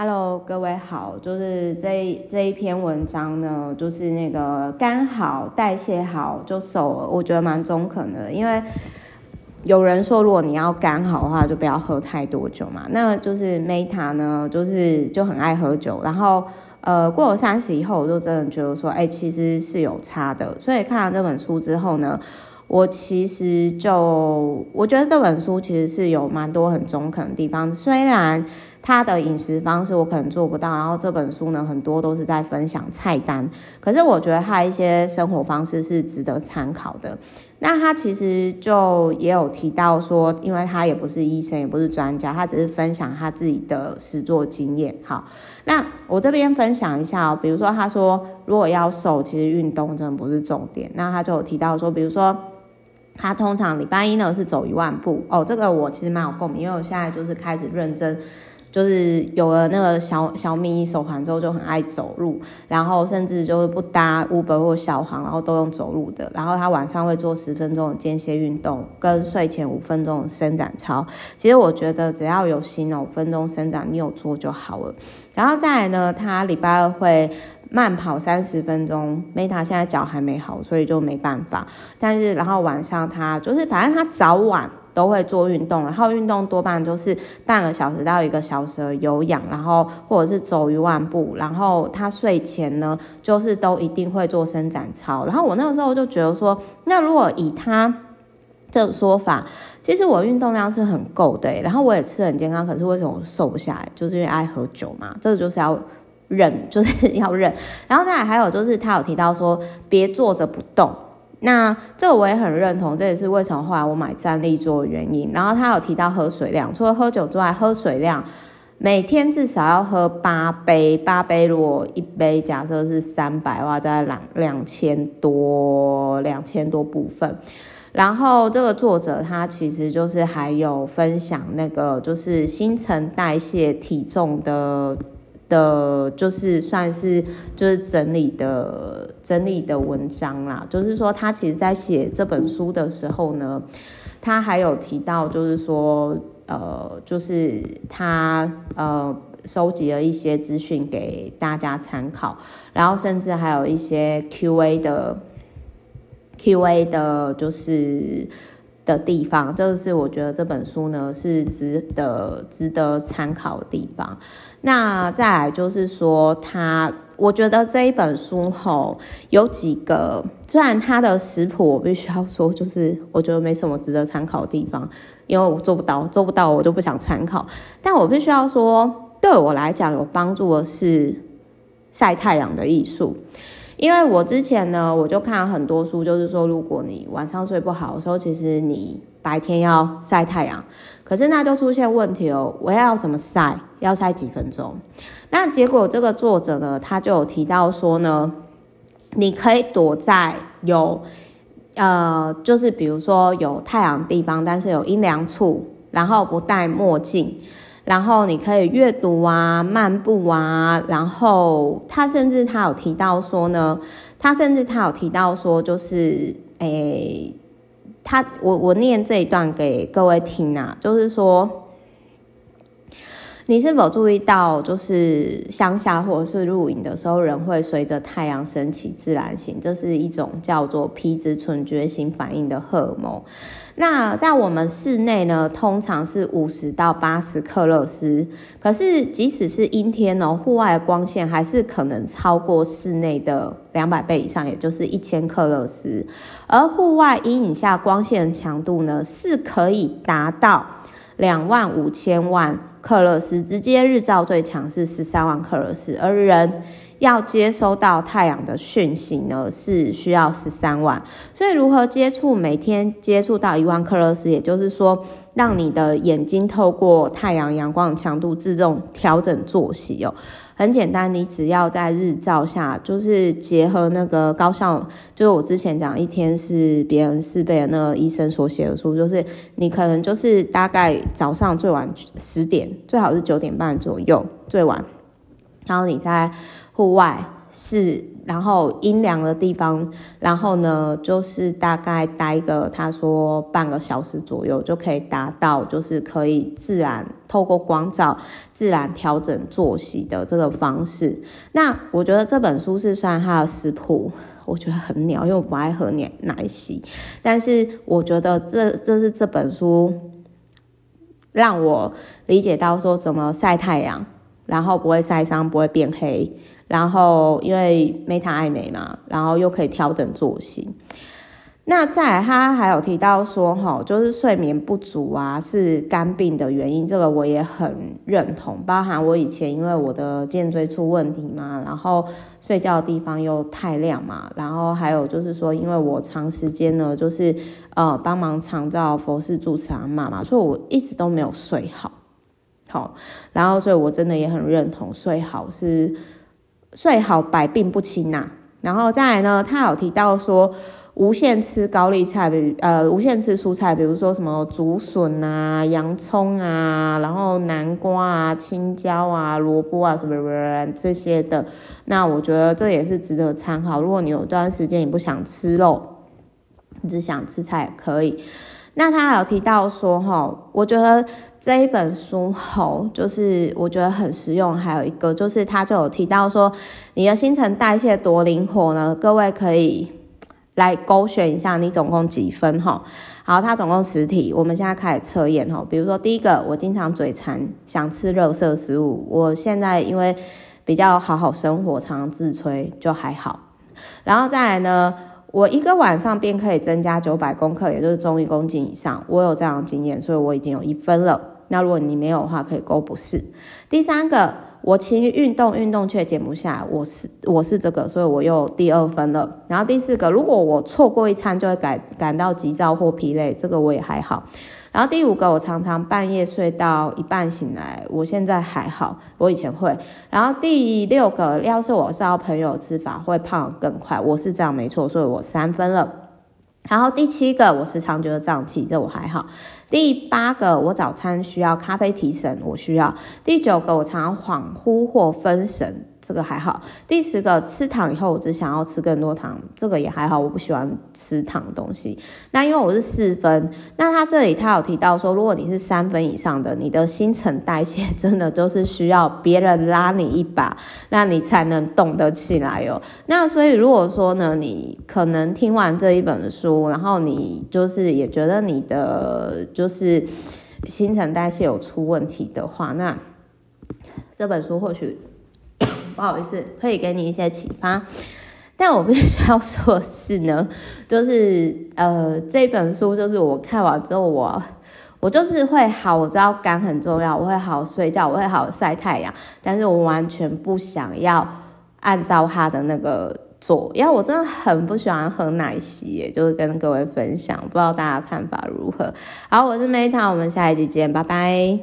Hello，各位好，就是这一这一篇文章呢，就是那个肝好代谢好就瘦了，我觉得蛮中肯的。因为有人说，如果你要肝好的话，就不要喝太多酒嘛。那就是 Meta 呢，就是就很爱喝酒，然后呃过了三十以后，我就真的觉得说，哎、其实是有差的。所以看了这本书之后呢，我其实就我觉得这本书其实是有蛮多很中肯的地方，虽然。他的饮食方式我可能做不到，然后这本书呢，很多都是在分享菜单，可是我觉得他一些生活方式是值得参考的。那他其实就也有提到说，因为他也不是医生，也不是专家，他只是分享他自己的实作经验。好，那我这边分享一下哦，比如说他说，如果要瘦，其实运动真的不是重点。那他就有提到说，比如说。他通常礼拜一呢是走一万步哦，这个我其实蛮有共鸣，因为我现在就是开始认真，就是有了那个小小米手环之后就很爱走路，然后甚至就是不搭 Uber 或小黄，然后都用走路的。然后他晚上会做十分钟的间歇运动，跟睡前五分钟的伸展操。其实我觉得只要有心哦，五分钟伸展你有做就好了。然后再来呢，他礼拜二会。慢跑三十分钟，Meta 现在脚还没好，所以就没办法。但是，然后晚上他就是，反正他早晚都会做运动，然后运动多半都是半个小时到一个小时的有氧，然后或者是走一万步。然后他睡前呢，就是都一定会做伸展操。然后我那个时候就觉得说，那如果以他这个说法，其实我运动量是很够的，然后我也吃很健康，可是为什么我瘦不下来？就是因为爱喝酒嘛，这个就是要。忍就是要忍，然后再来还有就是他有提到说别坐着不动，那这我也很认同，这也是为什么后来我买站立坐的原因。然后他有提到喝水量，除了喝酒之外，喝水量每天至少要喝八杯，八杯如果一杯假设是三百的话，在两两千多两千多部分。然后这个作者他其实就是还有分享那个就是新陈代谢体重的。的，就是算是就是整理的整理的文章啦。就是说，他其实在写这本书的时候呢，他还有提到，就是说，呃，就是他呃收集了一些资讯给大家参考，然后甚至还有一些 Q&A 的 Q&A 的，就是的地方，这个是我觉得这本书呢是值得值得参考的地方。那再来就是说，他我觉得这一本书吼有几个，虽然他的食谱我必须要说，就是我觉得没什么值得参考的地方，因为我做不到，做不到我就不想参考。但我必须要说，对我来讲有帮助的是晒太阳的艺术，因为我之前呢，我就看了很多书，就是说，如果你晚上睡不好的时候，其实你白天要晒太阳。可是那就出现问题哦，我要怎么晒？要晒几分钟？那结果这个作者呢，他就有提到说呢，你可以躲在有呃，就是比如说有太阳地方，但是有阴凉处，然后不戴墨镜，然后你可以阅读啊、漫步啊，然后他甚至他有提到说呢，他甚至他有提到说，就是诶。他我我念这一段给各位听啊，就是说，你是否注意到，就是乡下或者是露营的时候，人会随着太阳升起自然醒，这是一种叫做皮质醇觉醒反应的荷尔蒙。那在我们室内呢，通常是五十到八十克勒斯。可是即使是阴天哦，户外的光线还是可能超过室内的两百倍以上，也就是一千克勒斯。而户外阴影下光线的强度呢，是可以达到两万五千万克勒斯，直接日照最强是十三万克勒斯，而人。要接收到太阳的讯息呢，是需要十三万。所以如何接触，每天接触到一万克勒斯，也就是说，让你的眼睛透过太阳阳光的强度自动调整作息哦。很简单，你只要在日照下，就是结合那个高效，就是我之前讲一天是别人四倍的那个医生所写的书，就是你可能就是大概早上最晚十点，最好是九点半左右最晚，然后你在。户外是，然后阴凉的地方，然后呢，就是大概待个他说半个小时左右，就可以达到就是可以自然透过光照自然调整作息的这个方式。那我觉得这本书是算它的食谱，我觉得很鸟，因为我不爱喝奶奶昔，但是我觉得这这是这本书让我理解到说怎么晒太阳。然后不会晒伤，不会变黑。然后因为 Meta 爱美嘛，然后又可以调整作息。那再来，他还有提到说，哈，就是睡眠不足啊，是肝病的原因。这个我也很认同。包含我以前因为我的颈椎出问题嘛，然后睡觉的地方又太亮嘛，然后还有就是说，因为我长时间呢，就是呃帮忙长照佛事住持阿嬷嘛，所以我一直都没有睡好。好，然后所以我真的也很认同睡好是睡好百病不侵呐、然后再来呢，他有提到说无限吃高丽菜，比如呃无限吃蔬菜，比如说什么竹笋啊、洋葱啊，然后南瓜啊、青椒啊、萝卜啊什么什么这些的。那我觉得这也是值得参考。如果你有段时间你不想吃肉，你只想吃菜也可以。那他还有提到说，哈，我觉得这一本书吼，就是我觉得很实用。还有一个就是，他就有提到说，你的新陈代谢多灵活呢？各位可以来勾选一下，你总共几分？哈，好，他总共十题，我们现在开始测验哈。比如说第一个，我经常嘴馋，想吃肉色食物。我现在因为比较好好生活，常常自吹，就还好。然后再来呢？我一个晚上便可以增加九百公克，也就是重一公斤以上。我有这样的经验，所以我已经有一分了。那如果你没有的话，可以勾不是。第三个，我勤于运动，运动却减不下来，我是我是这个，所以我又第二分了。然后第四个，如果我错过一餐就会感感到急躁或疲累，这个我也还好。然后第五个，我常常半夜睡到一半醒来，我现在还好，我以前会。然后第六个，要是我是要朋友吃法，会胖更快，我是这样没错，所以我三分了。然后第七个，我时常觉得胀气，这我还好。第八个，我早餐需要咖啡提神，我需要。第九个，我常常恍惚或分神。这个还好。第十个，吃糖以后我只想要吃更多糖，这个也还好，我不喜欢吃糖东西。那因为我是四分，那他这里他有提到说，如果你是三分以上的，你的新陈代谢真的就是需要别人拉你一把，那你才能动得起来哦。那所以如果说呢，你可能听完这一本书，然后你就是也觉得你的就是新陈代谢有出问题的话，那这本书或许。不好意思，可以给你一些启发，但我必须要说是呢，就是呃，这本书就是我看完之后我，我我就是会好，我知道肝很重要，我会好好睡觉，我会好好晒太阳，但是我完全不想要按照他的那个做，因为我真的很不喜欢喝奶昔，也就是跟各位分享，不知道大家看法如何？好，我是 Meta，我们下一集见，拜拜。